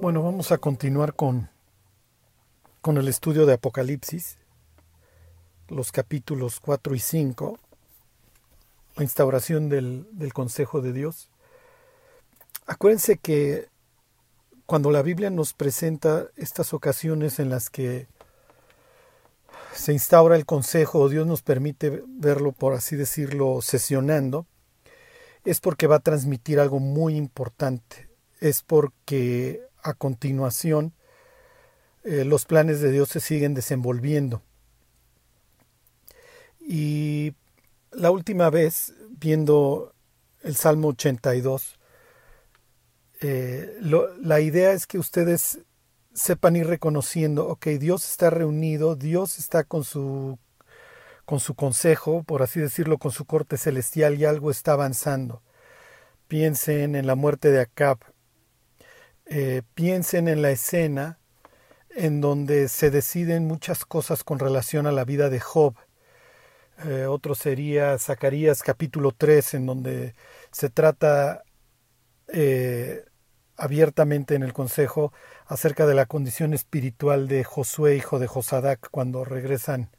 Bueno, vamos a continuar con, con el estudio de Apocalipsis, los capítulos 4 y 5, la instauración del, del Consejo de Dios. Acuérdense que cuando la Biblia nos presenta estas ocasiones en las que se instaura el consejo o Dios nos permite verlo, por así decirlo, sesionando, es porque va a transmitir algo muy importante. Es porque a continuación eh, los planes de Dios se siguen desenvolviendo. Y la última vez, viendo el Salmo 82, eh, la idea es que ustedes sepan ir reconociendo, ok, Dios está reunido, Dios está con su, con su consejo, por así decirlo, con su corte celestial y algo está avanzando. Piensen en la muerte de Acab, eh, piensen en la escena en donde se deciden muchas cosas con relación a la vida de Job. Eh, otro sería Zacarías capítulo 3, en donde se trata eh, abiertamente en el Consejo acerca de la condición espiritual de Josué, hijo de Josadac, cuando regresan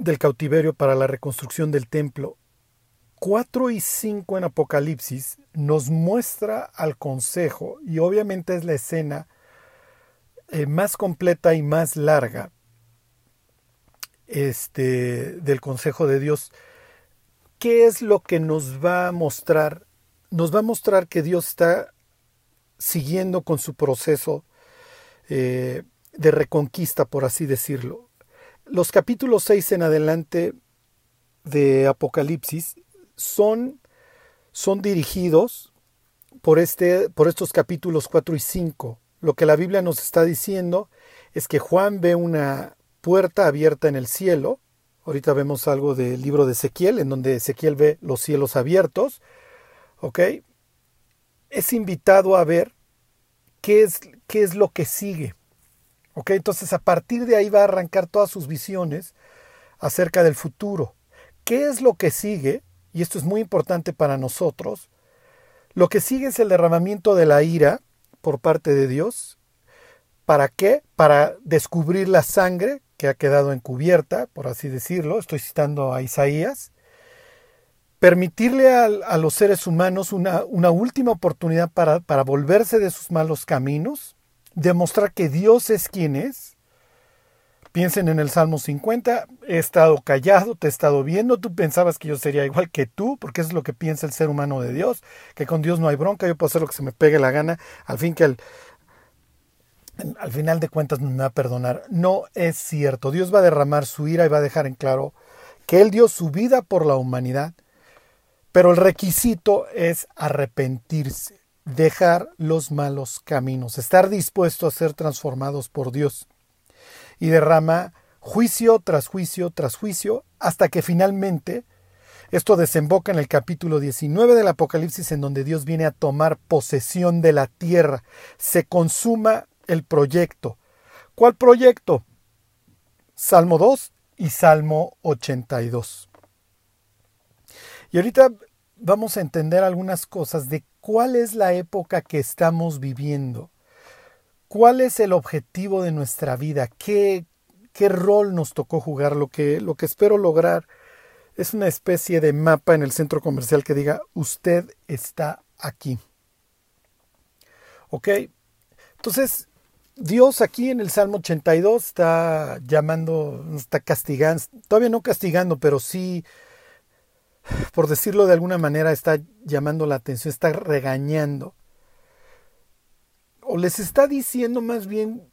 del cautiverio para la reconstrucción del templo. 4 y 5 en Apocalipsis nos muestra al Consejo, y obviamente es la escena eh, más completa y más larga este, del Consejo de Dios. ¿Qué es lo que nos va a mostrar? Nos va a mostrar que Dios está siguiendo con su proceso eh, de reconquista, por así decirlo. Los capítulos 6 en adelante de Apocalipsis son, son dirigidos por, este, por estos capítulos 4 y 5. Lo que la Biblia nos está diciendo es que Juan ve una puerta abierta en el cielo. Ahorita vemos algo del libro de Ezequiel, en donde Ezequiel ve los cielos abiertos. ¿Ok? es invitado a ver qué es, qué es lo que sigue. ¿Ok? Entonces a partir de ahí va a arrancar todas sus visiones acerca del futuro. ¿Qué es lo que sigue? Y esto es muy importante para nosotros. Lo que sigue es el derramamiento de la ira por parte de Dios. ¿Para qué? Para descubrir la sangre que ha quedado encubierta, por así decirlo. Estoy citando a Isaías permitirle a, los seres humanos una, una última oportunidad para, para, volverse de sus malos caminos, demostrar que Dios es quien es. Piensen en el Salmo 50, he estado callado, te he estado viendo, tú pensabas que yo sería igual que tú, porque eso es lo que piensa el ser humano de Dios, que con Dios no hay bronca, yo puedo hacer lo que se me pegue la gana, al fin que al, al final de cuentas me va a perdonar. No es cierto, Dios va a derramar su ira y va a dejar en claro que Él dio su vida por la humanidad, pero el requisito es arrepentirse, dejar los malos caminos, estar dispuesto a ser transformados por Dios. Y derrama juicio tras juicio tras juicio hasta que finalmente esto desemboca en el capítulo 19 del Apocalipsis en donde Dios viene a tomar posesión de la tierra. Se consuma el proyecto. ¿Cuál proyecto? Salmo 2 y Salmo 82. Y ahorita vamos a entender algunas cosas de cuál es la época que estamos viviendo, cuál es el objetivo de nuestra vida, qué, qué rol nos tocó jugar, lo que, lo que espero lograr es una especie de mapa en el centro comercial que diga usted está aquí. ¿Ok? Entonces, Dios aquí en el Salmo 82 está llamando, está castigando, todavía no castigando, pero sí por decirlo de alguna manera, está llamando la atención, está regañando. O les está diciendo más bien,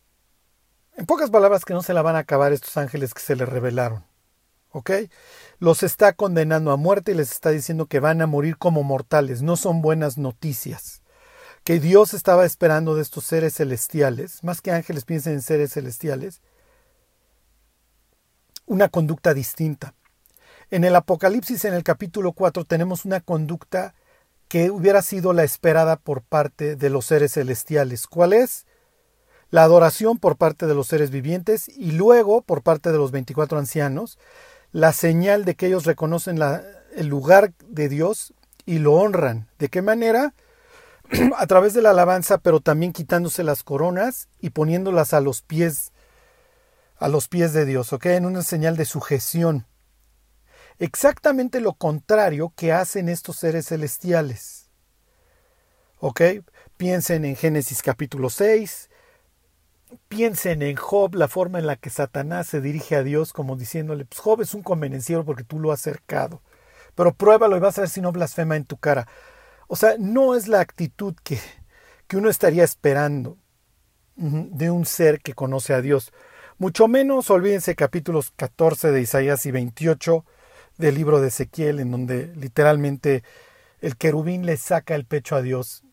en pocas palabras, que no se la van a acabar estos ángeles que se les revelaron. ¿Ok? Los está condenando a muerte y les está diciendo que van a morir como mortales. No son buenas noticias. Que Dios estaba esperando de estos seres celestiales, más que ángeles piensen en seres celestiales, una conducta distinta en el Apocalipsis, en el capítulo 4, tenemos una conducta que hubiera sido la esperada por parte de los seres celestiales. ¿Cuál es? La adoración por parte de los seres vivientes y luego por parte de los 24 ancianos, la señal de que ellos reconocen el lugar de Dios y lo honran. ¿De qué manera? a través de la alabanza, pero también quitándose las coronas y poniéndolas a los pies a los pies de Dios, ¿ok? En una señal de sujeción. Exactamente lo contrario que hacen estos seres celestiales. ¿Ok? Piensen en Génesis capítulo 6, piensen en Job, la forma en la que Satanás se dirige a Dios como diciéndole, pues Job es un convenenciero porque tú lo has cercado, pero pruébalo y vas a ver si no blasfema en tu cara. O sea, no es la actitud que, que uno estaría esperando de un ser que conoce a Dios. Mucho menos olvídense capítulos 14 de Isaías y 28 del libro de Ezequiel, en donde literalmente el querubín le saca el pecho a Dios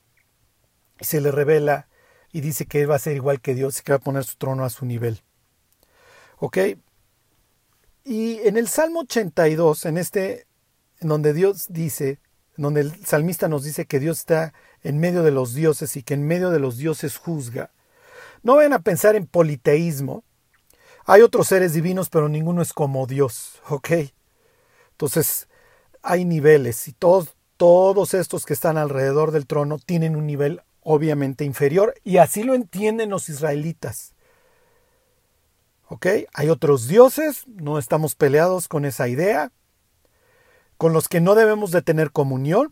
y se le revela y dice que él va a ser igual que Dios y que va a poner su trono a su nivel. ¿Ok? Y en el Salmo 82, en este, en donde Dios dice, donde el salmista nos dice que Dios está en medio de los dioses y que en medio de los dioses juzga. No vayan a pensar en politeísmo. Hay otros seres divinos, pero ninguno es como Dios, ¿ok? Entonces, hay niveles y todos, todos estos que están alrededor del trono tienen un nivel obviamente inferior y así lo entienden los israelitas. ¿Ok? Hay otros dioses, no estamos peleados con esa idea, con los que no debemos de tener comunión.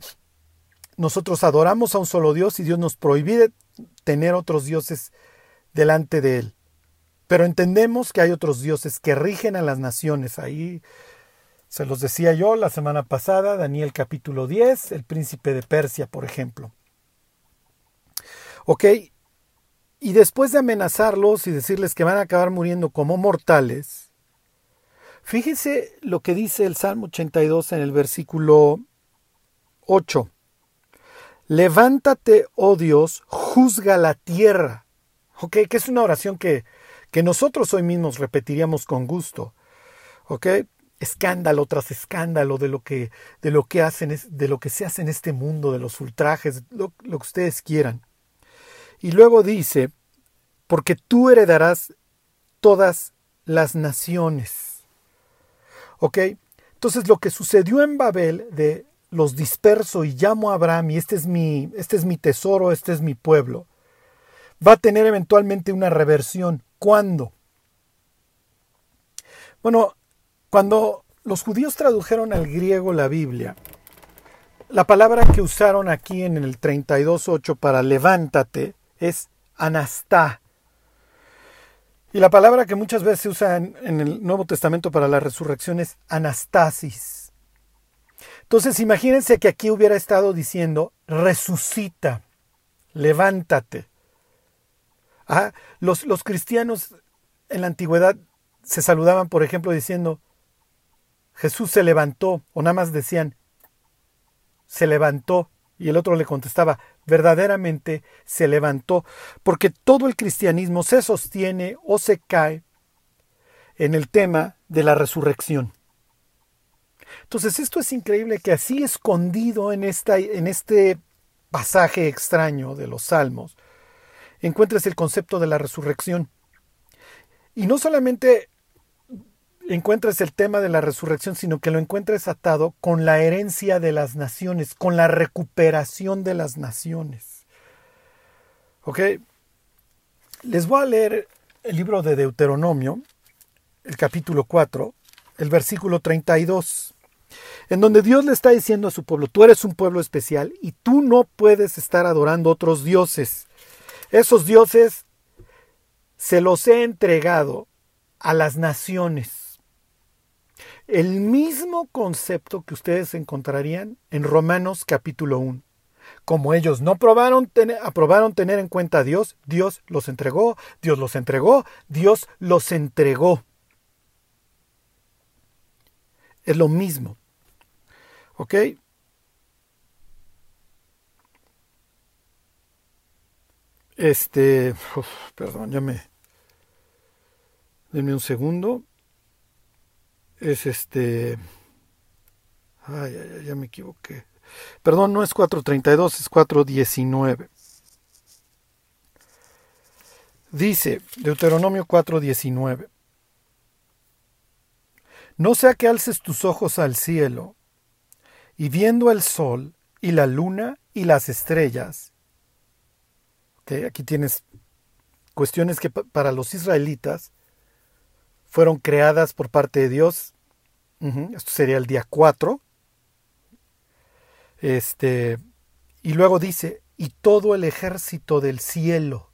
Nosotros adoramos a un solo Dios y Dios nos prohíbe tener otros dioses delante de Él. Pero entendemos que hay otros dioses que rigen a las naciones. Ahí se los decía yo la semana pasada, Daniel capítulo 10, el príncipe de Persia, por ejemplo. ¿Ok? Y después de amenazarlos y decirles que van a acabar muriendo como mortales, fíjese lo que dice el Salmo 82 en el versículo 8. Levántate, oh Dios, juzga la tierra. ¿Ok? Que es una oración que, que nosotros hoy mismos repetiríamos con gusto. ¿Ok? Escándalo tras escándalo de lo que de lo que hacen de lo que se hace en este mundo de los ultrajes lo, lo que ustedes quieran y luego dice, porque tú heredarás todas las naciones. ¿Ok? Entonces lo que sucedió en Babel de los disperso y llamo a Abraham y este es mi, este es mi tesoro, este es mi pueblo, va a tener eventualmente una reversión. ¿Cuándo? Bueno, cuando los judíos tradujeron al griego la Biblia, la palabra que usaron aquí en el 32.8 para levántate es anastá. Y la palabra que muchas veces se usa en, el Nuevo Testamento para la resurrección es anastasis. Entonces imagínense que aquí hubiera estado diciendo resucita, levántate. Ah, los, los cristianos en la antigüedad se saludaban, por ejemplo, diciendo Jesús se levantó, o nada más decían se levantó, y el otro le contestaba verdaderamente se levantó, porque todo el cristianismo se sostiene o se cae en el tema de la resurrección. Entonces esto es increíble que así escondido en, esta, en este pasaje extraño de los salmos, encuentres el concepto de la resurrección. Y no solamente encuentres el tema de la resurrección, sino que lo encuentres atado con la herencia de las naciones, con la recuperación de las naciones. ¿Ok? Les voy a leer el libro de Deuteronomio, el capítulo 4, el versículo 32, en donde Dios le está diciendo a su pueblo, tú eres un pueblo especial y tú no puedes estar adorando otros dioses. Esos dioses se los he entregado a las naciones el mismo concepto que ustedes encontrarían en Romanos capítulo 1. Como ellos no probaron aprobaron tener en cuenta a Dios, Dios los entregó, Dios los entregó, Dios los entregó. Es lo mismo. ¿Ok? Este, perdón, ya me... Denme un segundo es este... Ay, ay, ya me equivoqué. Perdón, no es 432, es 419. Dice Deuteronomio 4:19. No sea que alces tus ojos al cielo, y viendo el sol, y la luna, y las estrellas, Este, aquí tienes cuestiones que para los israelitas fueron creadas por parte de Dios. esto sería el día 4. Este, y luego dice, y todo el ejército del cielo.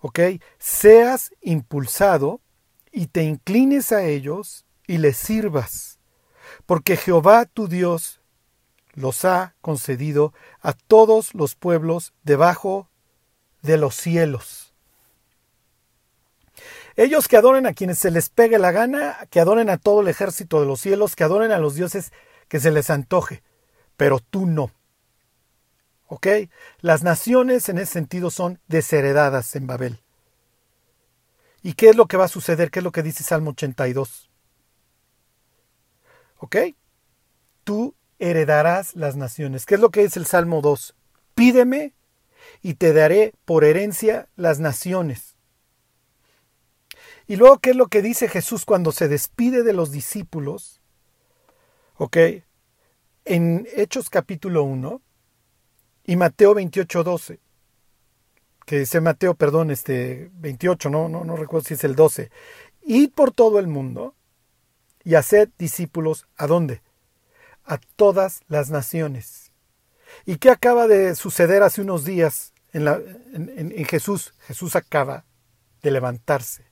¿Ok? Seas impulsado y te inclines a ellos y les sirvas, porque Jehová tu Dios los ha concedido a todos los pueblos debajo de los cielos. Ellos que adoren a quienes se les pegue la gana, que adoren a todo el ejército de los cielos, que adoren a los dioses que se les antoje, pero tú no. ¿Ok? Las naciones en ese sentido son desheredadas en Babel. ¿Y qué es lo que va a suceder? ¿Qué es lo que dice Salmo 82? ¿Ok? Tú heredarás las naciones. ¿Qué es lo que dice el Salmo 2? Pídeme y te daré por herencia las naciones. Y luego, ¿qué es lo que dice Jesús cuando se despide de los discípulos? ¿Ok? En Hechos capítulo 1 y Mateo 28, 12. Que dice Mateo, perdón, este 28, no, no, no recuerdo si es el 12. Id por todo el mundo y haced discípulos a dónde? A todas las naciones. ¿Y qué acaba de suceder hace unos días en, la, en Jesús? Jesús acaba de levantarse.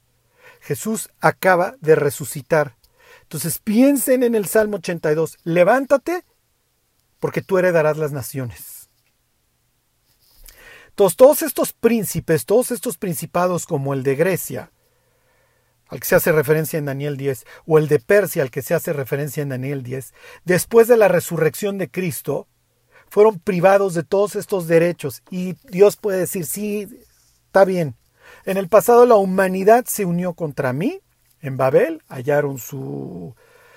Jesús acaba de resucitar. Entonces piensen en el Salmo 82, levántate porque tú heredarás las naciones. Entonces todos estos príncipes, todos estos principados como el de Grecia, al que se hace referencia en Daniel 10, o el de Persia, al que se hace referencia en Daniel 10, después de la resurrección de Cristo, fueron privados de todos estos derechos. Y Dios puede decir, sí, está bien, en el pasado la humanidad se unió contra mí. En Babel hallaron su,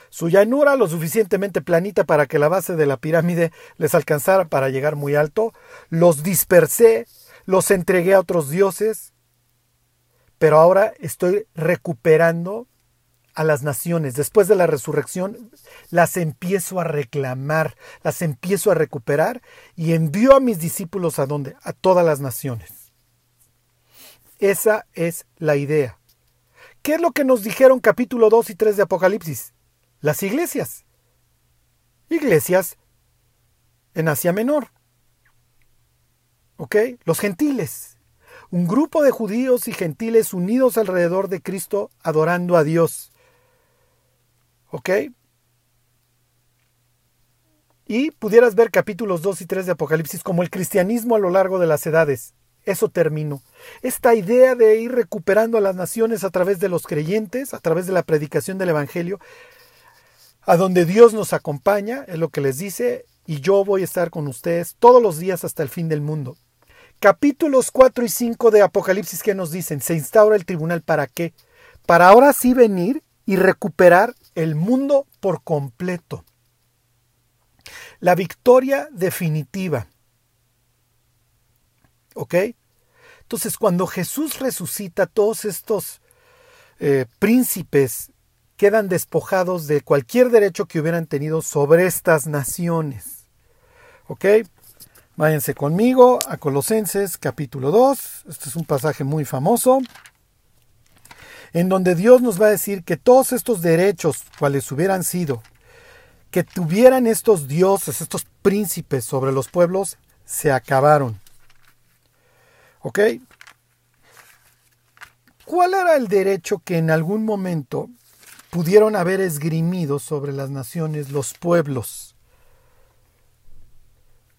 su llanura lo suficientemente planita para que la base de la pirámide les alcanzara para llegar muy alto. Los dispersé, los entregué a otros dioses. Pero ahora estoy recuperando a las naciones. Después de la resurrección, las empiezo a reclamar, las empiezo a recuperar y envío a mis discípulos a dónde? A todas las naciones. Esa es la idea. ¿Qué es lo que nos dijeron capítulo 2 y 3 de Apocalipsis? Las iglesias. Iglesias en Asia Menor. ¿Ok? Los gentiles. Un grupo de judíos y gentiles unidos alrededor de Cristo adorando a Dios. ¿Ok? Y pudieras ver capítulos 2 y 3 de Apocalipsis como el cristianismo a lo largo de las edades. Eso terminó. Esta idea de ir recuperando a las naciones a través de los creyentes, a través de la predicación del Evangelio, a donde Dios nos acompaña, es lo que les dice, y yo voy a estar con ustedes todos los días hasta el fin del mundo. Capítulos 4 y 5 de Apocalipsis que nos dicen, se instaura el tribunal para qué? Para ahora sí venir y recuperar el mundo por completo. La victoria definitiva. ¿Ok? Entonces, cuando Jesús resucita, todos estos eh, príncipes quedan despojados de cualquier derecho que hubieran tenido sobre estas naciones. ¿Ok? Váyanse conmigo a Colosenses capítulo 2. Este es un pasaje muy famoso. En donde Dios nos va a decir que todos estos derechos, cuales hubieran sido, que tuvieran estos dioses, estos príncipes sobre los pueblos, se acabaron. ¿Ok? ¿Cuál era el derecho que en algún momento pudieron haber esgrimido sobre las naciones los pueblos?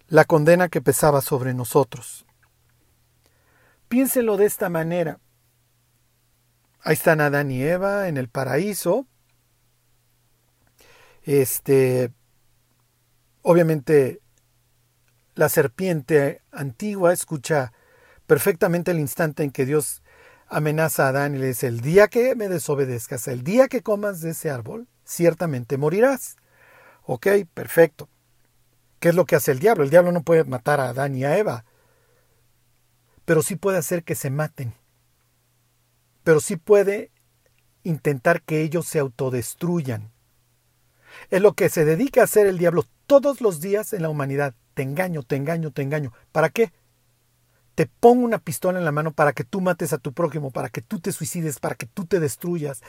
La condena que pesaba sobre nosotros. Piénsenlo de esta manera. Ahí están Adán y Eva en el paraíso. Este, obviamente, la serpiente antigua escucha perfectamente el instante en que Dios amenaza a Adán y le dice, el día que me desobedezcas, el día que comas de ese árbol, ciertamente morirás. Ok, perfecto. ¿Qué es lo que hace el diablo? El diablo no puede matar a Adán y a Eva, pero sí puede hacer que se maten. Pero sí puede intentar que ellos se autodestruyan. Es lo que se dedica a hacer el diablo todos los días en la humanidad. Te engaño, te engaño, te engaño. ¿Para qué? Te pongo una pistola en la mano para que tú mates a tu prójimo, para que tú te suicides, para que tú te destruyas.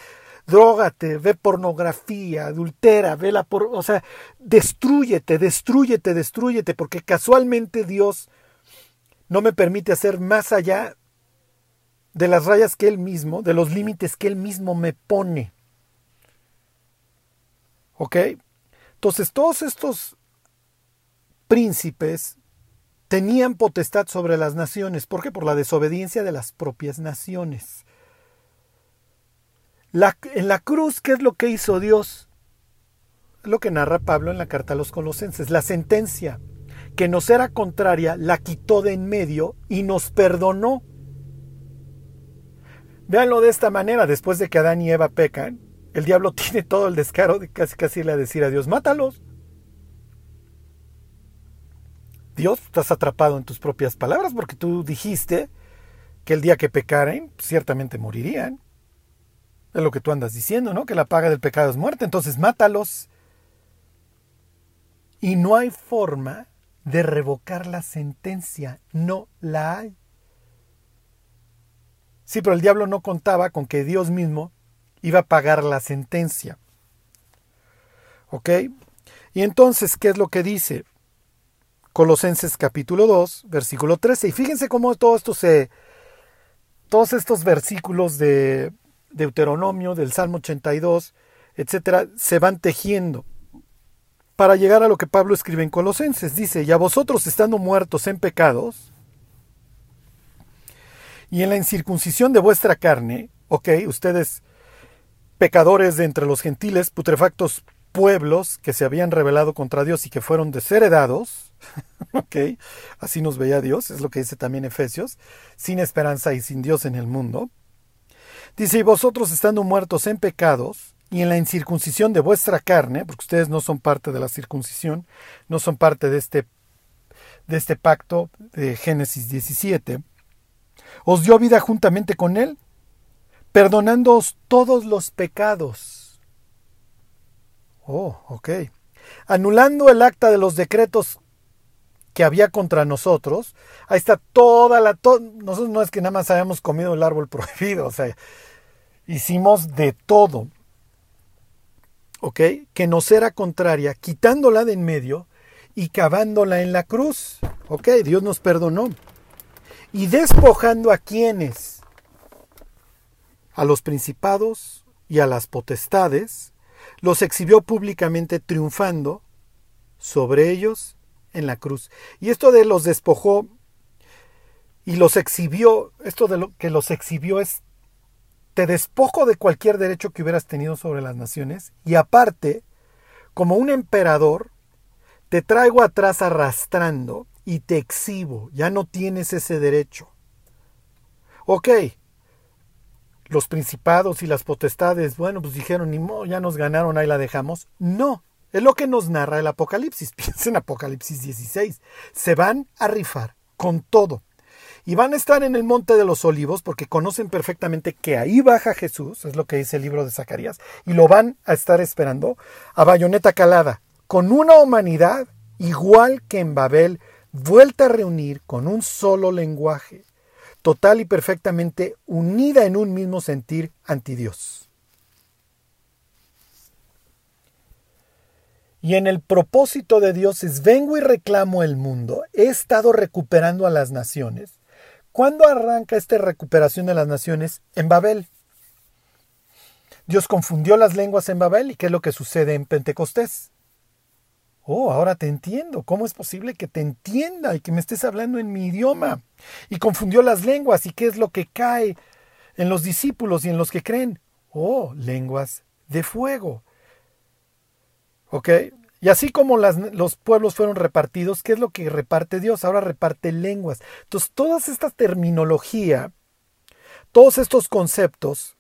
Drógate, ve pornografía, adultera, ve la por, o sea, destruyete, destruyete, destruyete, porque casualmente Dios no me permite hacer más allá de las rayas que Él mismo, de los límites que Él mismo me pone. ¿Ok? Entonces, todos estos príncipes tenían potestad sobre las naciones. ¿Por qué? Por la desobediencia de las propias naciones. en la cruz, ¿qué es lo que hizo Dios? Lo que narra Pablo en la carta a los colosenses. La sentencia que nos era contraria la quitó de en medio y nos perdonó. Véanlo de esta manera, después de que Adán y Eva pecan, el diablo tiene todo el descaro de casi casi le decir a Dios, mátalos. Dios, estás atrapado en tus propias palabras porque tú dijiste que el día que pecaren, ciertamente morirían. Es lo que tú andas diciendo, ¿no? Que la paga del pecado es muerte, entonces mátalos. Y no hay forma de revocar la sentencia, no la hay. Sí, pero el diablo no contaba con que Dios mismo iba a pagar la sentencia. ¿Ok? Y entonces, ¿qué es lo que dice? Colosenses capítulo 2, versículo 13. Y fíjense cómo todo esto se... Todos estos versículos de Deuteronomio, del Salmo 82, etcétera, se van tejiendo para llegar a lo que Pablo escribe en Colosenses. Dice, y a vosotros estando muertos en pecados y en la incircuncisión de vuestra carne, ok, ustedes pecadores de entre los gentiles, putrefactos pueblos que se habían rebelado contra Dios y que fueron desheredados, ok, así nos veía Dios, es lo que dice también Efesios, sin esperanza y sin Dios en el mundo. Dice, y vosotros estando muertos en pecados y en la incircuncisión de vuestra carne, porque ustedes no son parte de la circuncisión, no son parte de este, de este pacto de Génesis 17, os dio vida juntamente con él, perdonándoos todos los pecados Oh, ok. Anulando el acta de los decretos que había contra nosotros, ahí está toda la... nosotros no es que nada más hayamos comido el árbol prohibido, o sea, hicimos de todo, ¿ok? Que nos era contraria, quitándola de en medio y cavándola en la cruz, ¿ok? Dios nos perdonó. Y despojando a quienes, a los principados y a las potestades, los exhibió públicamente triunfando sobre ellos en la cruz. Y esto de los despojó y los exhibió, esto de lo que los exhibió es, te despojo de cualquier derecho que hubieras tenido sobre las naciones y aparte, como un emperador, te traigo atrás arrastrando y te exhibo, ya no tienes ese derecho. Ok, los principados y las potestades, bueno, pues dijeron, ni modo, ya nos ganaron, ahí la dejamos. No, es lo que nos narra el Apocalipsis. Piensa en Apocalipsis 16. Se van a rifar con todo. Y van a estar en el monte de los olivos porque conocen perfectamente que ahí baja Jesús, es lo que dice el libro de Zacarías, y lo van a estar esperando a bayoneta calada, con una humanidad igual que en Babel, vuelta a reunir con un solo lenguaje total y perfectamente unida en un mismo sentir anti Dios. Y en el propósito de Dios es vengo y reclamo el mundo, he estado recuperando a las naciones. ¿Cuándo arranca esta recuperación de las naciones? En Babel. Dios confundió las lenguas en Babel y qué es lo que sucede en Pentecostés. Oh, ahora te entiendo. ¿Cómo es posible que te entienda y que me estés hablando en mi idioma? Y confundió las lenguas. ¿Y qué es lo que cae en los discípulos y en los que creen? Oh, lenguas de fuego. Y así como los pueblos fueron repartidos, ¿qué es lo que reparte Dios? Ahora reparte lenguas. Entonces, toda esta terminología, todos estos conceptos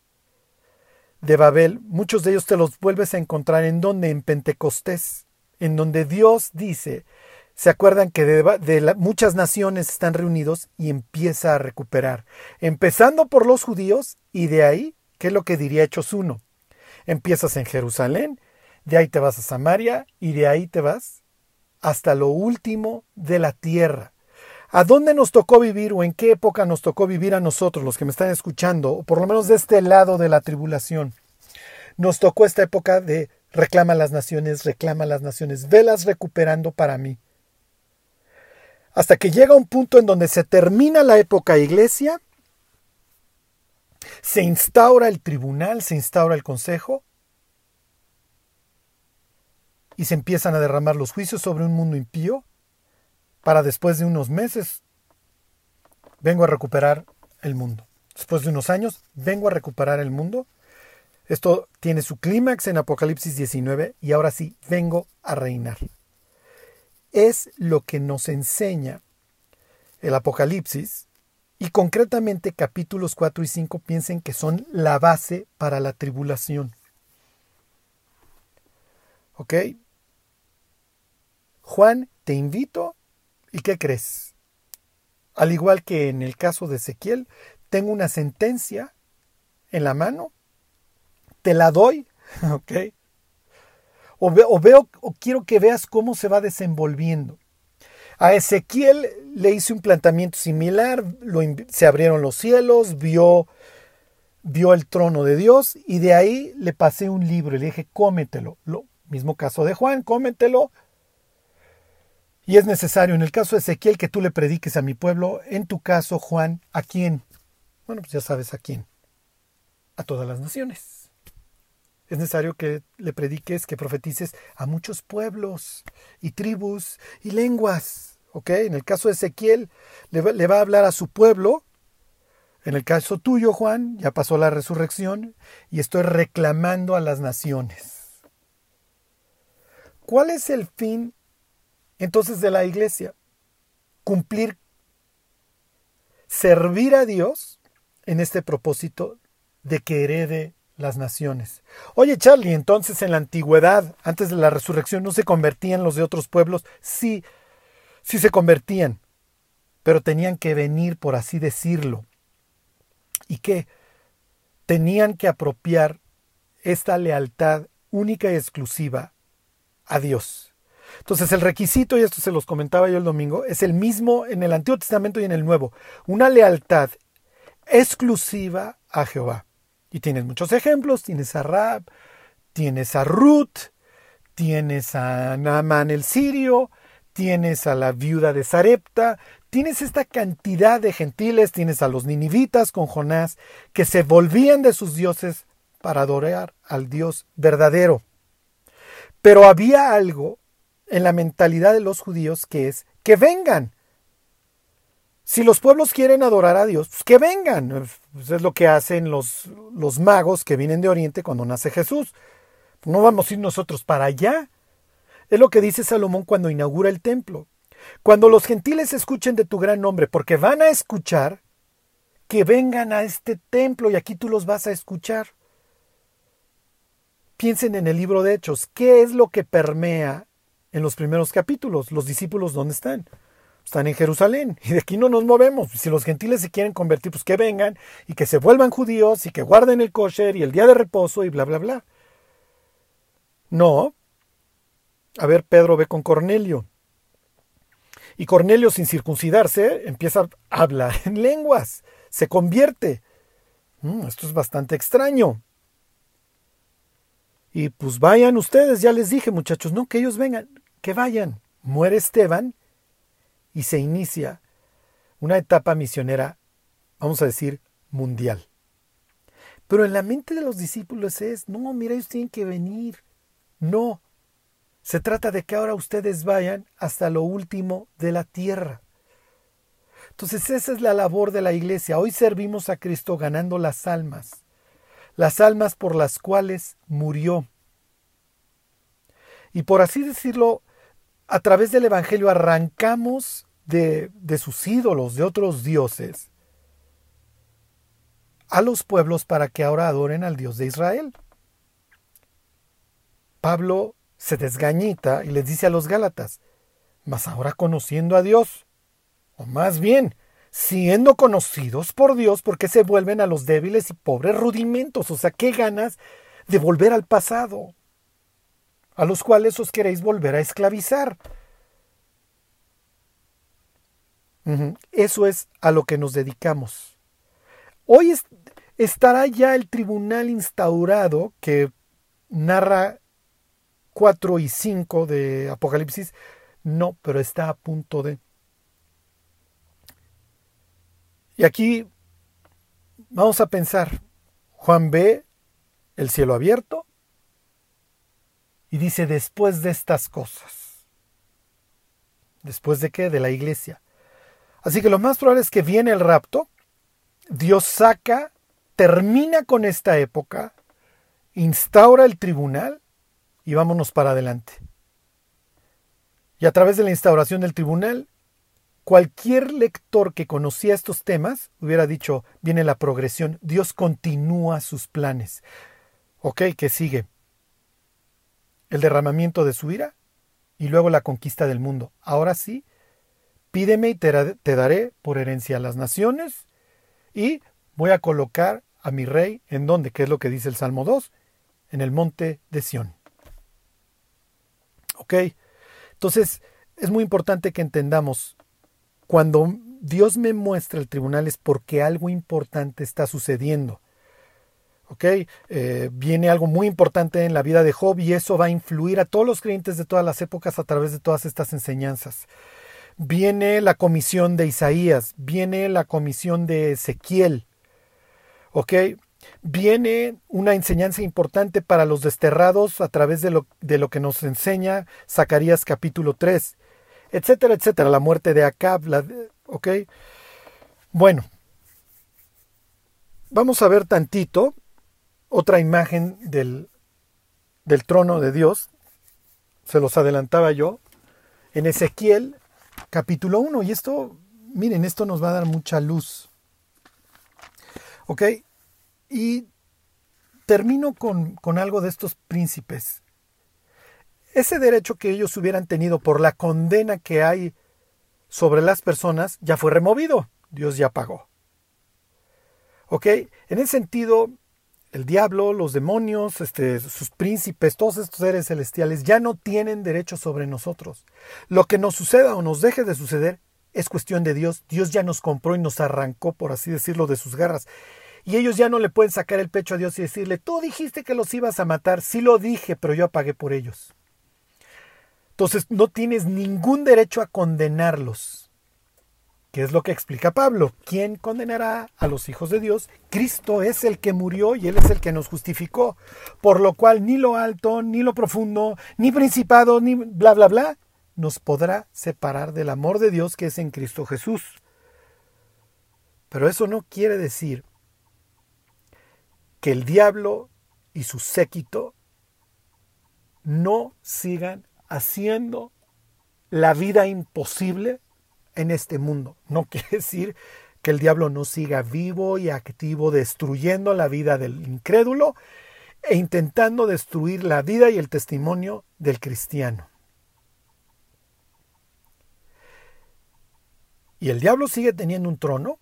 de Babel, muchos de ellos te los vuelves a encontrar en donde? En Pentecostés en donde Dios dice, se acuerdan que de, muchas naciones están reunidos y empieza a recuperar, empezando por los judíos y de ahí, ¿qué es lo que diría Hechos 1? Empiezas en Jerusalén, de ahí te vas a Samaria y de ahí te vas hasta lo último de la tierra. ¿A dónde nos tocó vivir o en qué época nos tocó vivir a nosotros, los que me están escuchando, o por lo menos de este lado de la tribulación? Nos tocó esta época de reclama las naciones, reclama las naciones, velas recuperando para mí. Hasta que llega un punto en donde se termina la época iglesia, se instaura el tribunal, se instaura el consejo, y se empiezan a derramar los juicios sobre un mundo impío, para después de unos meses vengo a recuperar el mundo. Después de unos años vengo a recuperar el mundo. Esto tiene su clímax en Apocalipsis 19 y ahora sí, vengo a reinar. Es lo que nos enseña el Apocalipsis y concretamente capítulos 4 y 5 piensen que son la base para la tribulación. ¿Ok? Juan, te invito ¿Y qué crees? Al igual que en el caso de Ezequiel, tengo una sentencia en la mano, te la doy, ¿ok? O, veo, o quiero que veas cómo se va desenvolviendo. A Ezequiel le hice un planteamiento similar, se abrieron los cielos, vio, vio el trono de Dios y de ahí le pasé un libro y le dije, cómetelo. Lo mismo caso de Juan, cómetelo, y es necesario, en el caso de Ezequiel, que tú le prediques a mi pueblo, en tu caso, Juan, ¿a quién? Bueno, pues ya sabes a quién. A todas las naciones. Es necesario que le prediques, que profetices a muchos pueblos y tribus y lenguas. ¿Ok? En el caso de Ezequiel, le va, le va a hablar a su pueblo. En el caso tuyo, Juan, ya pasó la resurrección y estoy reclamando a las naciones. ¿Cuál es el fin entonces de la iglesia. Cumplir, servir a Dios en este propósito de que herede las naciones. Oye Charlie, entonces en la antigüedad, antes de la resurrección, ¿no se convertían los de otros pueblos? Sí, sí se convertían, pero tenían que venir, por así decirlo. ¿Y qué? Tenían que apropiar esta lealtad única y exclusiva a Dios. Entonces el requisito, y esto se los comentaba yo el domingo, es el mismo en el Antiguo Testamento y en el Nuevo. Una lealtad exclusiva a Jehová. Y tienes muchos ejemplos, tienes a Rab, tienes a Ruth, tienes a Naaman el sirio, tienes a la viuda de Sarepta, tienes esta cantidad de gentiles, tienes a los ninivitas con Jonás, que se volvían de sus dioses para adorar al Dios verdadero. Pero había algo en la mentalidad de los judíos que es que vengan. Si los pueblos quieren adorar a Dios, pues que vengan. Pues es lo que hacen los, los magos que vienen de Oriente cuando nace Jesús. No vamos a ir nosotros para allá. Es lo que dice Salomón cuando inaugura el templo. Cuando los gentiles escuchen de tu gran nombre, porque van a escuchar, que vengan a este templo y aquí tú los vas a escuchar. Piensen en el libro de Hechos, ¿qué es lo que permea en los primeros capítulos. Los discípulos, ¿dónde están? Están en Jerusalén y de aquí no nos movemos. Si los gentiles se quieren convertir, pues que vengan y que se vuelvan judíos y que guarden el kosher y el día de reposo y bla, bla, bla. No. A ver, Pedro ve con Cornelio. Y Cornelio, sin circuncidarse, empieza a hablar en lenguas. Se convierte. Mm, esto es bastante extraño. Y pues vayan ustedes, ya les dije muchachos, no, que ellos vengan que vayan. Muere Esteban y se inicia una etapa misionera, vamos a decir, mundial. Pero en la mente de los discípulos es, no, mira, ellos tienen que venir. No, se trata de que ahora ustedes vayan hasta lo último de la tierra. Entonces esa es la labor de la iglesia. Hoy servimos a Cristo ganando las almas, las almas por las cuales murió. Y por así decirlo, a través del Evangelio arrancamos de, de sus ídolos, de otros dioses, a los pueblos para que ahora adoren al Dios de Israel. Pablo se desgañita y les dice a los Gálatas, mas ahora conociendo a Dios, o más bien, siendo conocidos por Dios, porque se vuelven a los débiles y pobres rudimentos? O sea, ¿qué ganas de volver al pasado? A los cuales os queréis volver a esclavizar. Eso es a lo que nos dedicamos. Hoy estará ya el tribunal instaurado que narra 4 y 5 de Apocalipsis. No, pero está a punto de. Y aquí vamos a pensar, Juan ve el cielo abierto y dice después de estas cosas. ¿Después de qué? De la iglesia. Así que lo más probable es que viene el rapto, Dios saca, termina con esta época, instaura el tribunal y vámonos para adelante. Y a través de la instauración del tribunal, Cualquier lector que conocía estos temas hubiera dicho, viene la progresión, Dios continúa sus planes. Ok, que sigue? El derramamiento de su ira y luego la conquista del mundo. Ahora sí, pídeme y te, daré por herencia a las naciones y voy a colocar a mi rey en donde, que es lo que dice el Salmo 2, en el monte de Sión. Ok, entonces es muy importante que entendamos cuando Dios me muestra el tribunal es porque algo importante está sucediendo. ¿Ok? Eh, viene algo muy importante en la vida de Job y eso va a influir a todos los creyentes de todas las épocas a través de todas estas enseñanzas. Viene la comisión de Isaías, viene la comisión de Ezequiel. ¿Ok? Viene una enseñanza importante para los desterrados a través de lo, de lo que nos enseña Zacarías capítulo 3 etcétera, etcétera, la muerte de Acab, ¿ok? Bueno, vamos a ver tantito otra imagen del, del trono de Dios, se los adelantaba yo, en Ezequiel capítulo 1, y esto, miren, esto nos va a dar mucha luz, ¿ok? Y termino con, con algo de estos príncipes ese derecho que ellos hubieran tenido por la condena que hay sobre las personas ya fue removido. Dios ya pagó. ¿Ok? En ese sentido, el diablo, los demonios, este, sus príncipes, todos estos seres celestiales ya no tienen derecho sobre nosotros. Lo que nos suceda o nos deje de suceder es cuestión de Dios. Dios ya nos compró y nos arrancó, por así decirlo, de sus garras. Y ellos ya no le pueden sacar el pecho a Dios y decirle, tú dijiste que los ibas a matar. Sí lo dije, pero yo pagué por ellos. Entonces no tienes ningún derecho a condenarlos. ¿Qué es lo que explica Pablo? ¿Quién condenará a los hijos de Dios? Cristo es el que murió y Él es el que nos justificó. Por lo cual ni lo alto, ni lo profundo, ni principado, ni bla, bla, bla, nos podrá separar del amor de Dios que es en Cristo Jesús. Pero eso no quiere decir que el diablo y su séquito no sigan haciendo la vida imposible en este mundo. No quiere decir que el diablo no siga vivo y activo destruyendo la vida del incrédulo e intentando destruir la vida y el testimonio del cristiano. Y el diablo sigue teniendo un trono,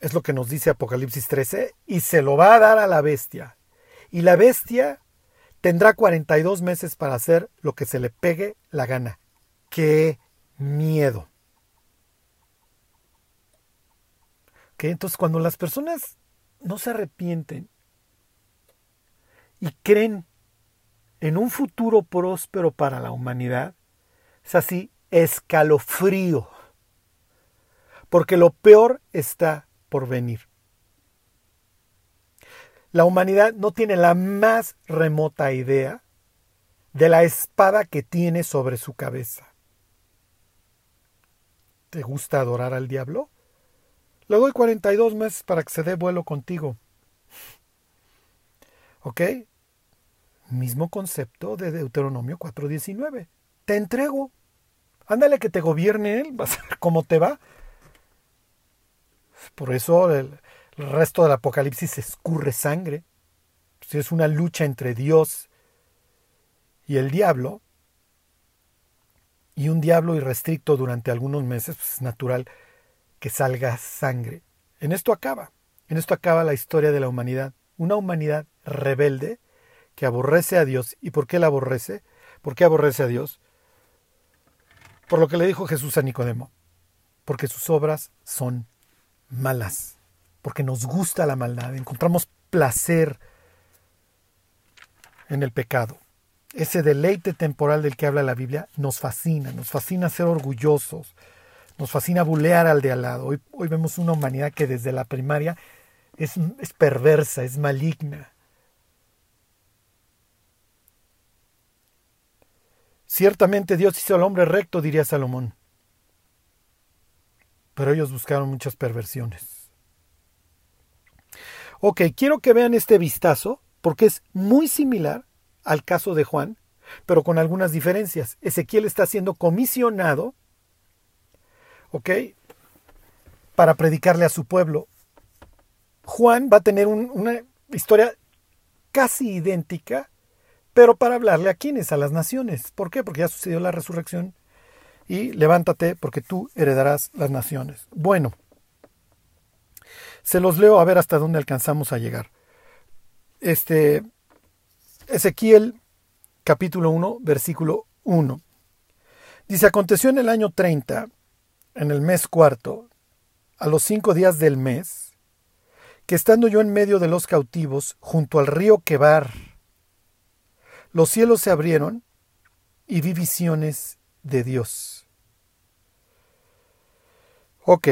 es lo que nos dice Apocalipsis 13, y se lo va a dar a la bestia. Y la bestia tendrá 42 meses para hacer lo que se le pegue la gana. ¡Qué miedo! Entonces cuando las personas no se arrepienten y creen en un futuro próspero para la humanidad, es así escalofrío, porque lo peor está por venir. La humanidad no tiene la más remota idea de la espada que tiene sobre su cabeza. ¿Te gusta adorar al diablo? Le doy 42 meses para que se dé vuelo contigo. ¿Ok? Mismo concepto de Deuteronomio 4.19. Te entrego. Ándale que te gobierne él, vas a ver cómo te va. Por eso el, resto del Apocalipsis escurre sangre. Si es una lucha entre Dios y el diablo. Y un diablo irrestricto durante algunos meses, pues es natural que salga sangre. En esto acaba. En esto acaba la historia de la humanidad. Una humanidad rebelde que aborrece a Dios. ¿Y por qué la aborrece? ¿Por qué aborrece a Dios? Por lo que le dijo Jesús a Nicodemo. porque sus obras son malas, porque nos gusta la maldad, encontramos placer en el pecado. Ese deleite temporal del que habla la Biblia nos fascina, nos fascina ser orgullosos, nos fascina bulear al de al lado. Hoy, vemos una humanidad que desde la primaria es, es perversa, es maligna. Ciertamente Dios hizo al hombre recto, diría Salomón. Pero ellos buscaron muchas perversiones. Ok, quiero que vean este vistazo porque es muy similar al caso de Juan, pero con algunas diferencias. Ezequiel está siendo comisionado ¿ok? Para predicarle a su pueblo. Juan va a tener una historia casi idéntica, pero para hablarle a quienes, a las naciones. ¿Por qué? Porque ya sucedió la resurrección y levántate porque tú heredarás las naciones. Bueno, se los leo a ver hasta dónde alcanzamos a llegar. Este Ezequiel capítulo 1, versículo 1. Dice, aconteció en el año 30 en el mes cuarto, a los cinco días del mes, que estando yo en medio de los cautivos, junto al río Quebar, los cielos se abrieron y vi visiones de Dios. Ok,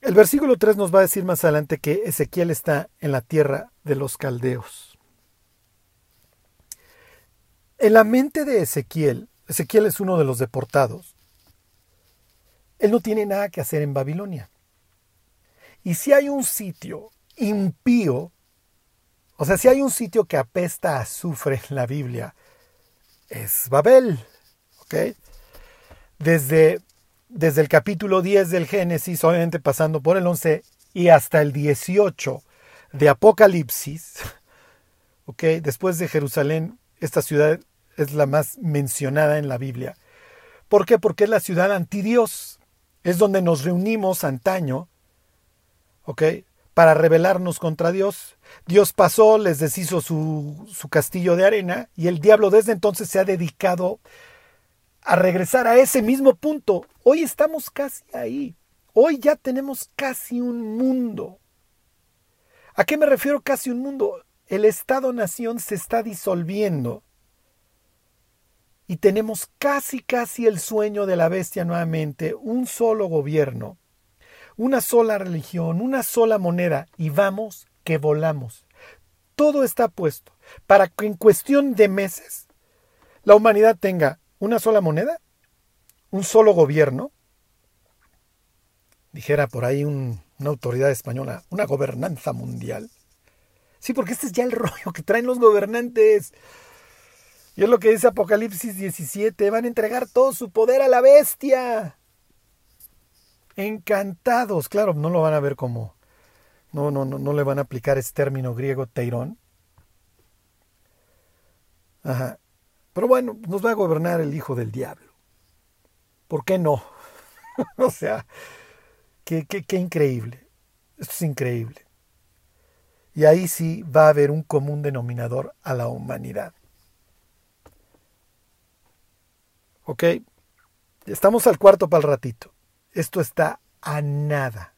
el versículo 3 nos va a decir más adelante que Ezequiel está en la tierra de los caldeos. En la mente de Ezequiel, Ezequiel es uno de los deportados, él no tiene nada que hacer en Babilonia. Y si hay un sitio impío, o sea, si hay un sitio que apesta a azufre en la Biblia, es Babel. Desde, desde el capítulo 10 del Génesis, obviamente pasando por el 11 y hasta el 18 de Apocalipsis, ¿ok? Después de Jerusalén, esta ciudad es la más mencionada en la Biblia. ¿Por qué? Porque es la ciudad antidios es donde nos reunimos antaño, ¿ok? Para rebelarnos contra Dios. Dios pasó, les deshizo su, su castillo de arena y el diablo desde entonces se ha dedicado a regresar a ese mismo punto. Hoy estamos casi ahí. Hoy ya tenemos casi un mundo. ¿A qué me refiero casi un mundo? El Estado-nación se está disolviendo y tenemos casi casi el sueño de la bestia nuevamente, un solo gobierno, una sola religión, una sola moneda y vamos que volamos. Todo está puesto para que en cuestión de meses la humanidad tenga una sola moneda, un solo gobierno, dijera por ahí una autoridad española, una gobernanza mundial. Sí, porque este es ya el rollo que traen los gobernantes. Y es lo que dice Apocalipsis 17, van a entregar todo su poder a la bestia. Encantados, claro, no lo van a ver como, no, no, no, no le van a aplicar ese término griego teirón. Ajá. Pero bueno, nos va a gobernar el hijo del diablo. ¿Por qué no? o sea, qué, qué, qué increíble. Esto es increíble. Y ahí sí va a haber un común denominador a la humanidad. ¿Ok? Estamos al cuarto para el ratito. Esto está a nada.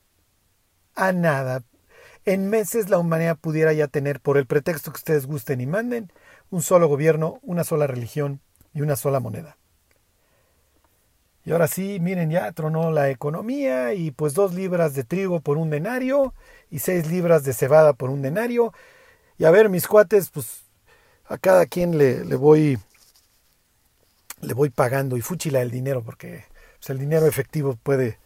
A nada. En meses la humanidad pudiera ya tener, por el pretexto que ustedes gusten y manden, un solo gobierno, una sola religión y una sola moneda. Y ahora sí, miren, ya tronó la economía y pues dos libras de trigo por un denario y seis libras de cebada por un denario. Y a ver, mis cuates, pues a cada quien le, le voy le voy pagando y fúchila el dinero porque pues, el dinero efectivo puede,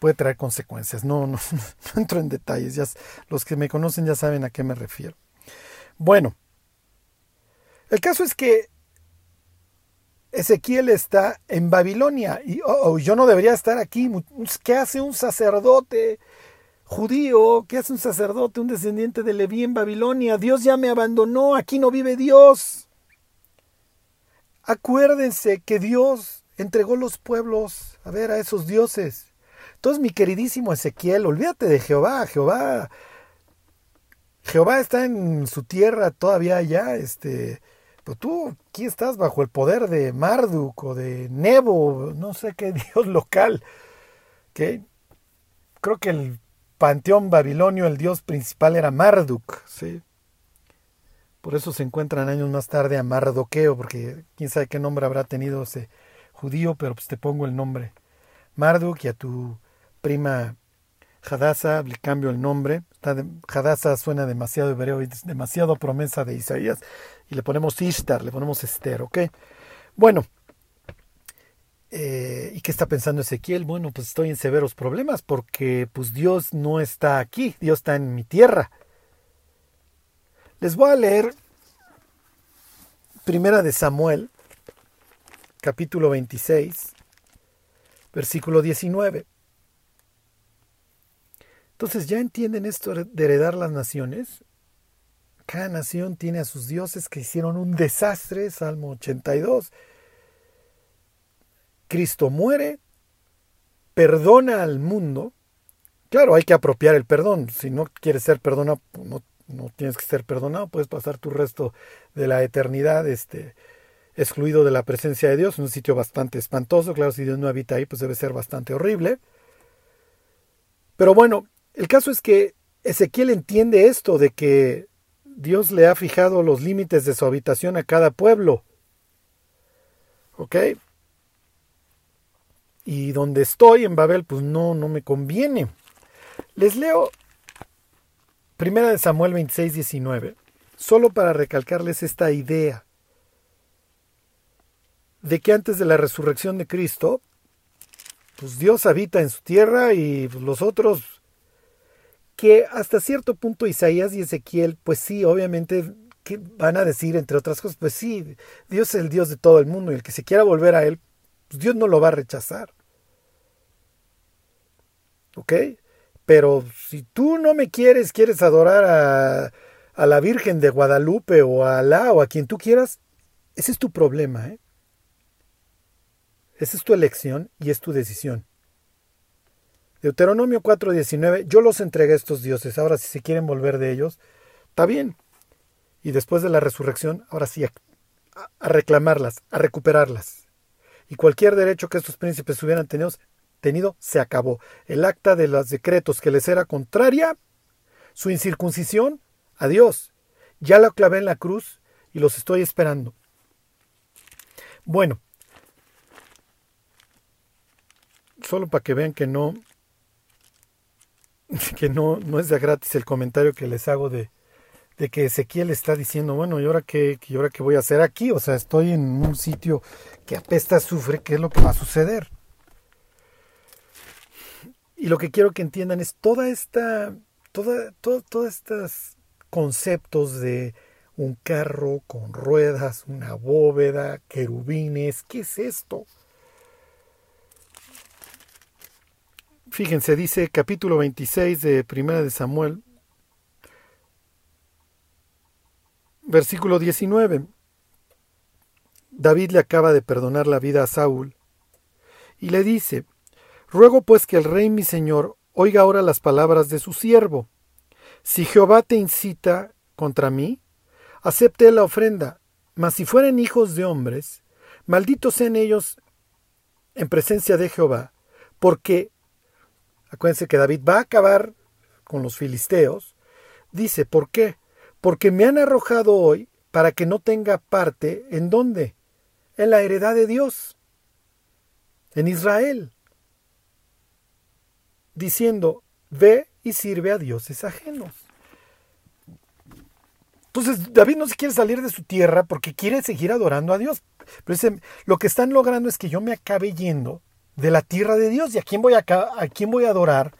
puede traer consecuencias. No, no, entro en detalles, ya, los que me conocen ya saben a qué me refiero. Bueno, el caso es que Ezequiel está en Babilonia y oh, oh, yo no debería estar aquí. ¿Qué hace un sacerdote judío? ¿Qué hace un sacerdote, un descendiente de Leví en Babilonia? Dios ya me abandonó, aquí no vive Dios. Acuérdense que Dios entregó los pueblos a ver a esos dioses. Entonces, mi queridísimo Ezequiel, olvídate de Jehová, Jehová. Jehová está en su tierra todavía allá, este, pues tú aquí estás bajo el poder de Marduk o de Nebo, no sé qué dios local, ¿Ok? Creo que el panteón babilonio, el dios principal era Marduk, ¿sí? Por eso se encuentran años más tarde a Mardoqueo, porque quién sabe qué nombre habrá tenido ese judío, pero pues te pongo el nombre. Marduk y a tu prima Hadassah le cambio el nombre. Hadassah suena demasiado hebreo y demasiado promesa de Isaías. Y le ponemos Ishtar, le ponemos Esther, ¿ok? Bueno, eh, ¿y qué está pensando Ezequiel? Bueno, pues estoy en severos problemas porque pues Dios no está aquí, Dios está en mi tierra. Les voy a leer Primera de Samuel, capítulo 26, versículo 19. Entonces, ¿ya entienden esto de heredar las naciones? Cada nación tiene a sus dioses que hicieron un desastre, Salmo 82. Cristo muere, perdona al mundo. Claro, hay que apropiar el perdón. Si no quieres ser perdonado, no no tienes que ser perdonado, puedes pasar tu resto de la eternidad este, excluido de la presencia de Dios, en un sitio bastante espantoso, claro, si Dios no habita ahí, pues debe ser bastante horrible. Pero bueno, el caso es que Ezequiel entiende esto de que Dios le ha fijado los límites de su habitación a cada pueblo. ¿Ok? Y donde estoy en Babel, pues no, no me conviene. Les leo Primera de Samuel 26, 19. Solo para recalcarles esta idea de que antes de la resurrección de Cristo, pues Dios habita en su tierra y pues, los otros, que hasta cierto punto Isaías y Ezequiel, pues sí, obviamente que van a decir, entre otras cosas, pues sí, Dios es el Dios de todo el mundo y el que se quiera volver a Él, pues Dios no lo va a rechazar. ¿Ok? Pero si tú no me quieres, quieres adorar a, la Virgen de Guadalupe o a Alá o a quien tú quieras, ese es tu problema. ¿eh? Esa es tu elección y es tu decisión. Deuteronomio 4:19, yo los entregué a estos dioses, ahora si se quieren volver de ellos, está bien. Y después de la resurrección, ahora sí, a, a reclamarlas, a recuperarlas. Y cualquier derecho que estos príncipes hubieran tenido, tenido se acabó. El acta de los decretos que les era contraria, su incircuncisión, adiós. Ya la clavé en la cruz y los estoy esperando. Bueno, solo para que vean que no que no, no es de gratis el comentario que les hago de, que Ezequiel está diciendo, bueno, ¿y ahora qué, ¿y ahora qué voy a hacer aquí? O sea, estoy en un sitio que apesta sufre, ¿qué es lo que va a suceder? Y lo que quiero que entiendan es toda esta, toda, todos estos conceptos de un carro con ruedas, una bóveda, querubines, ¿qué es esto? Fíjense, dice capítulo 26 de Primera de Samuel, versículo 19. David le acaba de perdonar la vida a Saúl y le dice, Ruego pues que el rey mi señor oiga ahora las palabras de su siervo. Si Jehová te incita contra mí, acepte la ofrenda, mas si fueren hijos de hombres, malditos sean ellos en presencia de Jehová, porque, acuérdense que David va a acabar con los filisteos, dice, ¿por qué? Porque me han arrojado hoy para que no tenga parte en dónde? En la heredad de Dios, en Israel diciendo, ve y sirve a dioses ajenos. Entonces David no se quiere salir de su tierra porque quiere seguir adorando a Dios. Pero dice, lo que están logrando es que yo me acabe yendo de la tierra de Dios. ¿Y a quién voy a, a, quién voy a adorar?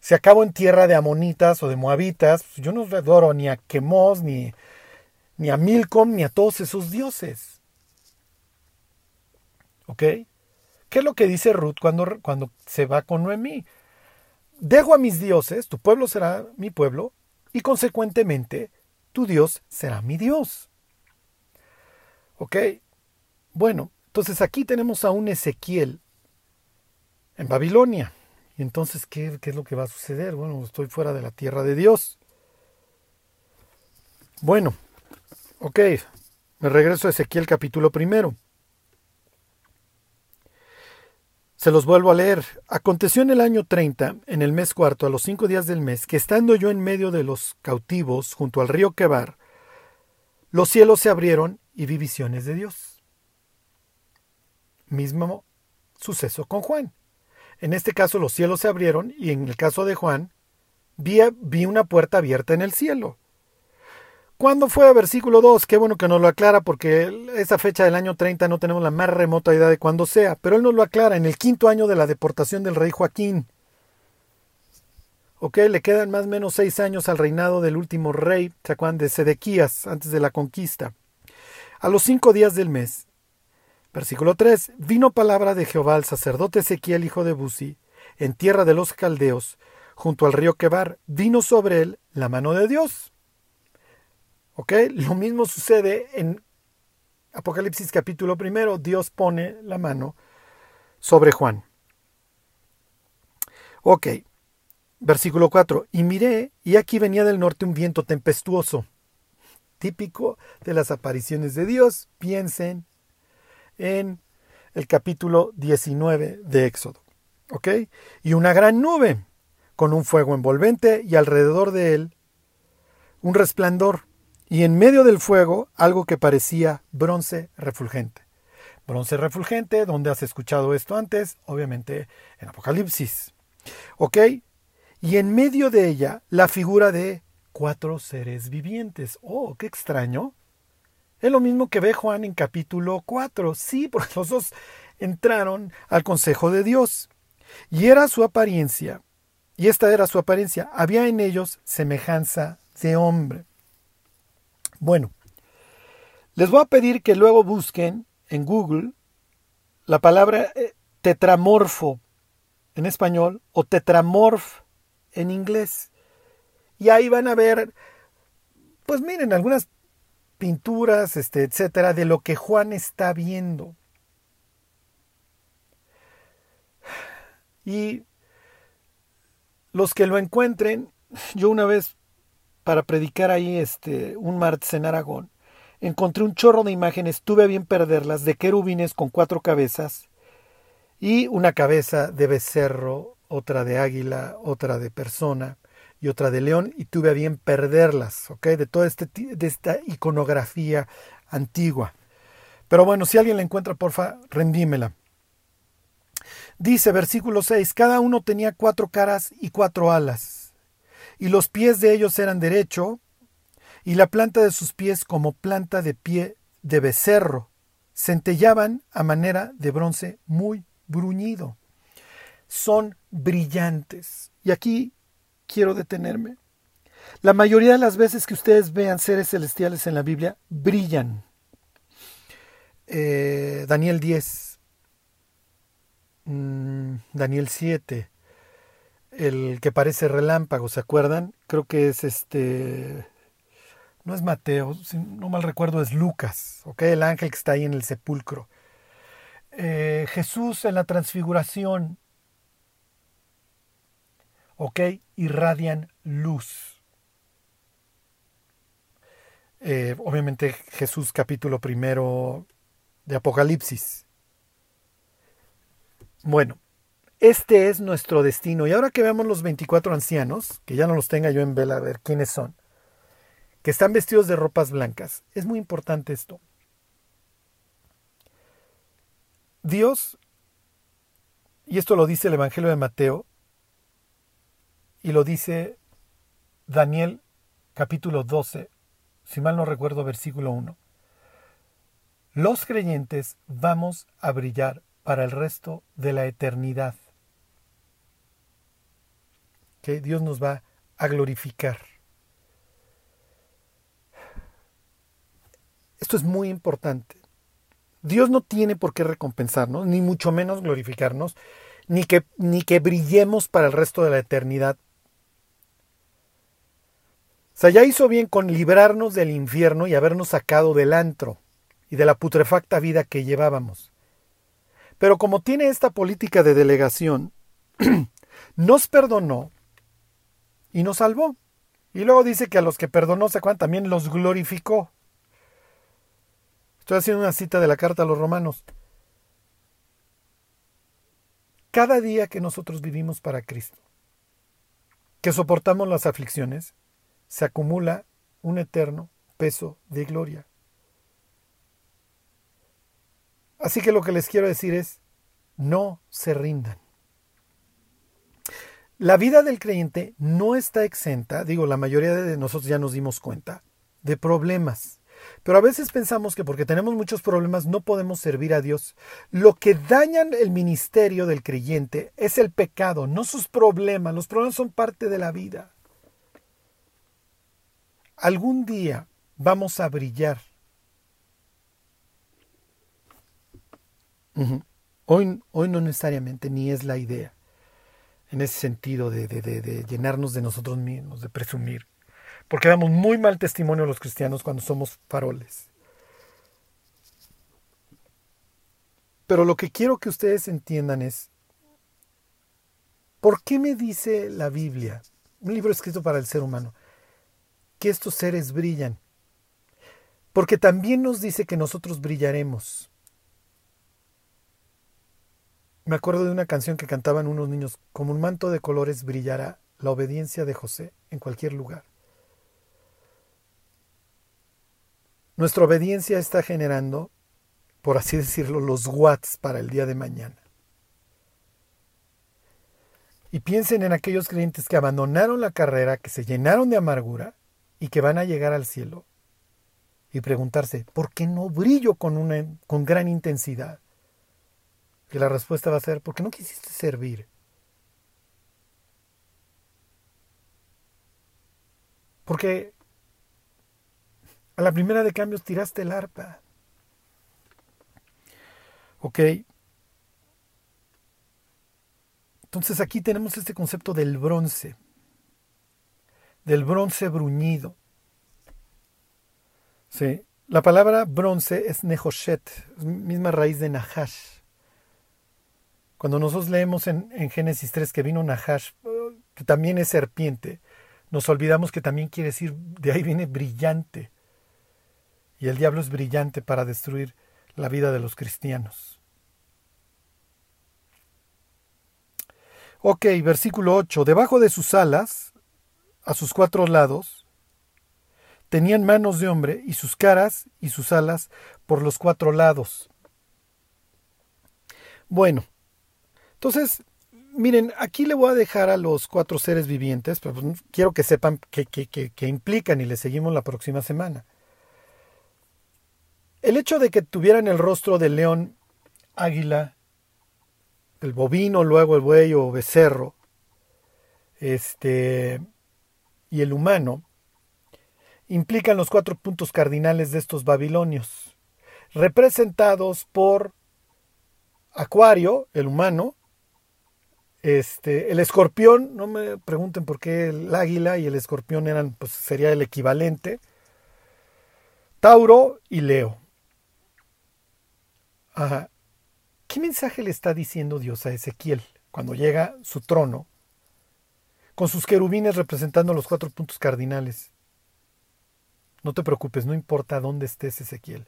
Si acabo en tierra de amonitas o de moabitas, pues yo no adoro ni a Quemos, ni, ni a Milcom, ni a todos esos dioses. ¿Ok? ¿Qué es lo que dice Ruth cuando, cuando se va con Noemí? Dejo a mis dioses, tu pueblo será mi pueblo, y consecuentemente tu Dios será mi Dios. ¿Ok? Bueno, entonces aquí tenemos a un Ezequiel en Babilonia. Y entonces, ¿qué, ¿qué, es lo que va a suceder? Bueno, estoy fuera de la tierra de Dios. Bueno, ok, me regreso a Ezequiel capítulo primero. Se los vuelvo a leer. Aconteció en el año 30, en el mes cuarto, a los cinco días del mes, que estando yo en medio de los cautivos, junto al río Quebar, los cielos se abrieron y vi visiones de Dios. Mismo suceso con Juan. En este caso los cielos se abrieron y en el caso de Juan vi, vi una puerta abierta en el cielo. ¿Cuándo fue? Versículo 2. Qué bueno que nos lo aclara porque esa fecha del año 30 no tenemos la más remota idea de cuándo sea, pero él nos lo aclara en el quinto año de la deportación del rey Joaquín. Ok, le quedan más o menos seis años al reinado del último rey, ¿se de Sedequías, antes de la conquista. A los cinco días del mes, versículo 3, vino palabra de Jehová al sacerdote Ezequiel, hijo de Buzi, en tierra de los caldeos, junto al río Quebar, vino sobre él la mano de Dios Lo mismo sucede en Apocalipsis capítulo primero. Dios pone la mano sobre Juan. Ok. Versículo 4. Y miré, y aquí venía del norte un viento tempestuoso. Típico de las apariciones de Dios. Piensen en el capítulo 19 de Éxodo. Y una gran nube con un fuego envolvente y alrededor de él un resplandor y en medio del fuego algo que parecía bronce refulgente. Bronce refulgente, ¿dónde has escuchado esto antes? Obviamente en Apocalipsis. ¿Ok? Y en medio de ella la figura de cuatro seres vivientes. Oh, qué extraño. Es lo mismo que ve Juan en capítulo 4. Sí, porque los dos entraron al consejo de Dios. Y era su apariencia, y esta era su apariencia, había en ellos semejanza de hombre. Bueno, les voy a pedir que luego busquen en Google la palabra eh, tetramorfo en español o tetramorf en inglés. Y ahí van a ver, pues miren, algunas pinturas, este, etcétera, de lo que Juan está viendo. Y los que lo encuentren, yo una vez para predicar ahí este, un martes en Aragón, encontré un chorro de imágenes, tuve a bien perderlas, de querubines con cuatro cabezas y una cabeza de becerro, otra de águila, otra de persona y otra de león, y tuve a bien perderlas, ¿ok? De toda este, de esta iconografía antigua. Pero bueno, si alguien la encuentra, porfa, rendímela. Dice versículo 6, cada uno tenía cuatro caras y cuatro alas y los pies de ellos eran derecho, y la planta de sus pies como planta de pie de becerro, centellaban a manera de bronce muy bruñido. Son brillantes. Y aquí quiero detenerme. La mayoría de las veces que ustedes vean seres celestiales en la Biblia, brillan. Eh, Daniel 10, mm, Daniel 7, el que parece relámpago, ¿se acuerdan? Creo que es este, no es Mateo, si no mal recuerdo es Lucas, ¿ok? El ángel que está ahí en el sepulcro. Eh, Jesús en la transfiguración, ¿ok? Irradian luz. Eh, obviamente Jesús capítulo primero de Apocalipsis. Bueno, este es nuestro destino. Y ahora que veamos los 24 ancianos, que ya no los tenga yo en vela a ver quiénes son, que están vestidos de ropas blancas, es muy importante esto. Dios, y esto lo dice el Evangelio de Mateo, y lo dice Daniel capítulo 12, si mal no recuerdo versículo 1. Los creyentes vamos a brillar para el resto de la eternidad que Dios nos va a glorificar. Esto es muy importante. Dios no tiene por qué recompensarnos, ni mucho menos glorificarnos, ni que, ni que brillemos para el resto de la eternidad. O sea, ya hizo bien con librarnos del infierno y habernos sacado del antro y de la putrefacta vida que llevábamos. Pero como tiene esta política de delegación, nos perdonó y nos salvó. Y luego dice que a los que perdonó, se acuerdan, también los glorificó. Estoy haciendo una cita de la carta a los romanos. cada día que nosotros vivimos para Cristo, que soportamos las aflicciones, se acumula un eterno peso de gloria. Así que lo que les quiero decir es, no se rindan. La vida del creyente no está exenta, digo, la mayoría de nosotros ya nos dimos cuenta, de problemas. Pero a veces pensamos que porque tenemos muchos problemas no podemos servir a Dios. Lo que dañan el ministerio del creyente es el pecado, no sus problemas. Los problemas son parte de la vida. Algún día vamos a brillar. hoy, hoy no necesariamente, ni es la idea en ese sentido de, de, llenarnos de nosotros mismos, de presumir. Porque damos muy mal testimonio a los cristianos cuando somos faroles. Pero lo que quiero que ustedes entiendan es, ¿por qué me dice la Biblia, un libro escrito para el ser humano, que estos seres brillan? Porque también nos dice que nosotros brillaremos. Me acuerdo de una canción que cantaban unos niños, como un manto de colores brillará la obediencia de José en cualquier lugar. Nuestra obediencia está generando, por así decirlo, los watts para el día de mañana. Y piensen en aquellos creyentes que abandonaron la carrera, que se llenaron de amargura y que van a llegar al cielo y preguntarse, ¿por qué no brillo con, una, con gran intensidad? Que la respuesta va a ser, ¿por qué no quisiste servir? Porque a la primera de cambios tiraste el arpa. ¿Ok? Entonces aquí tenemos este concepto del bronce, del bronce bruñido. Sí. La palabra bronce es nehoshet, misma raíz de nahash. Cuando nosotros leemos en, Génesis 3 que vino Nahash, que también es serpiente, nos olvidamos que también quiere decir, de ahí viene brillante. Y el diablo es brillante para destruir la vida de los cristianos. Ok, versículo 8. Debajo de sus alas, a sus cuatro lados, tenían manos de hombre y sus caras y sus alas por los cuatro lados. Bueno, entonces, miren, aquí le voy a dejar a los cuatro seres vivientes, pero pues, quiero que sepan qué implican y le seguimos la próxima semana. El hecho de que tuvieran el rostro del león, águila, el bovino, luego el buey o becerro, este, y el humano, implican los cuatro puntos cardinales de estos babilonios, representados por Acuario, el humano, este, el escorpión, no me pregunten por qué el águila y el escorpión eran, pues sería el equivalente. Tauro y Leo. ¿Qué mensaje le está diciendo Dios a Ezequiel cuando llega su trono con sus querubines representando los cuatro puntos cardinales? No te preocupes, no importa dónde estés, Ezequiel.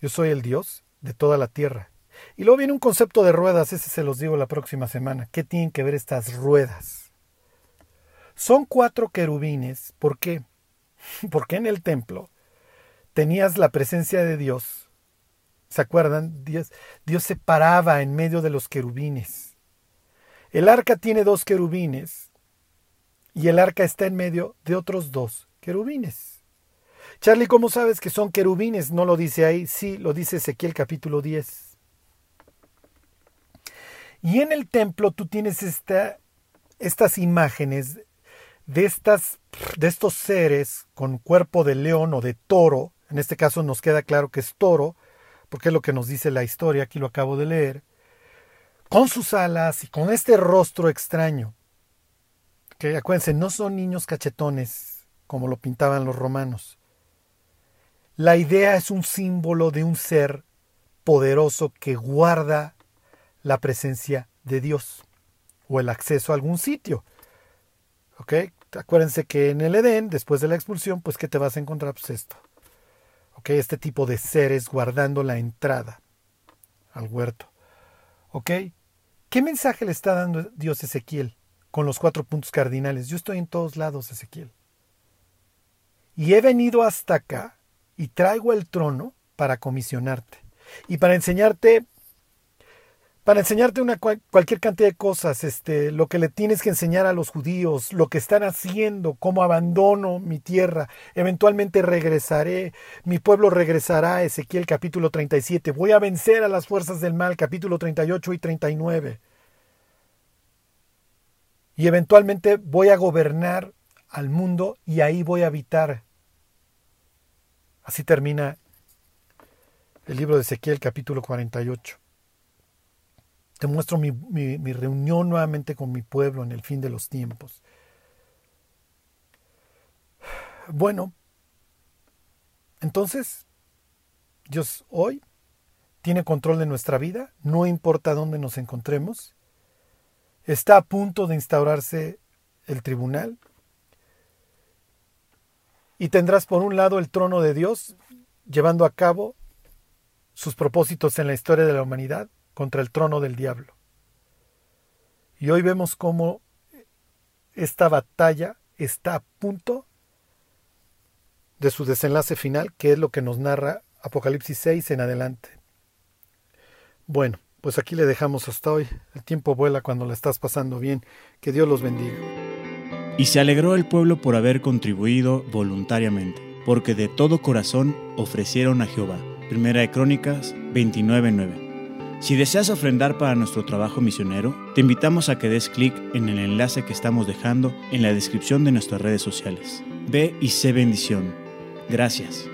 Yo soy el Dios de toda la tierra y luego viene un concepto de ruedas, ese se los digo la próxima semana. ¿Qué tienen que ver estas ruedas? Son cuatro querubines. ¿Por qué? Porque en el templo tenías la presencia de Dios. ¿Se acuerdan? Dios, Dios se paraba en medio de los querubines. El arca tiene dos querubines y el arca está en medio de otros dos querubines. Charlie, ¿cómo sabes que son querubines? No lo dice ahí. Sí, lo dice Ezequiel capítulo 10. Y en el templo tú tienes esta, estas imágenes de, estas, de estos seres con cuerpo de león o de toro. En este caso nos queda claro que es toro, porque es lo que nos dice la historia, aquí lo acabo de leer. Con sus alas y con este rostro extraño. Que acuérdense, no son niños cachetones como lo pintaban los romanos. La idea es un símbolo de un ser poderoso que guarda la presencia de Dios o el acceso a algún sitio. ¿Ok? Acuérdense que en el Edén, después de la expulsión, pues ¿qué te vas a encontrar? Pues esto. ¿Ok? Este tipo de seres guardando la entrada al huerto. ¿Ok? ¿Qué mensaje le está dando Dios Ezequiel con los cuatro puntos cardinales? Yo estoy en todos lados, Ezequiel. Y he venido hasta acá y traigo el trono para comisionarte y para enseñarte para enseñarte una cualquier cantidad de cosas, este, lo que le tienes que enseñar a los judíos, lo que están haciendo, cómo abandono mi tierra, eventualmente regresaré, mi pueblo regresará, Ezequiel capítulo 37, voy a vencer a las fuerzas del mal, capítulo 38 y 39. Y eventualmente voy a gobernar al mundo y ahí voy a habitar. Así termina el libro de Ezequiel capítulo 48. Te muestro mi, reunión nuevamente con mi pueblo en el fin de los tiempos. Bueno, entonces, Dios hoy tiene control de nuestra vida, no importa dónde nos encontremos. Está a punto de instaurarse el tribunal. Y tendrás por un lado el trono de Dios llevando a cabo sus propósitos en la historia de la humanidad contra el trono del diablo. Y hoy vemos cómo esta batalla está a punto de su desenlace final, que es lo que nos narra Apocalipsis 6 en adelante. Bueno, pues aquí le dejamos hasta hoy. El tiempo vuela cuando la estás pasando bien. Que Dios los bendiga. Y se alegró el pueblo por haber contribuido voluntariamente, porque de todo corazón ofrecieron a Jehová. Primera de Crónicas 29:9. Si deseas ofrendar para nuestro trabajo misionero, te invitamos a que des clic en el enlace que estamos dejando en la descripción de nuestras redes sociales. Ve y sé bendición. Gracias.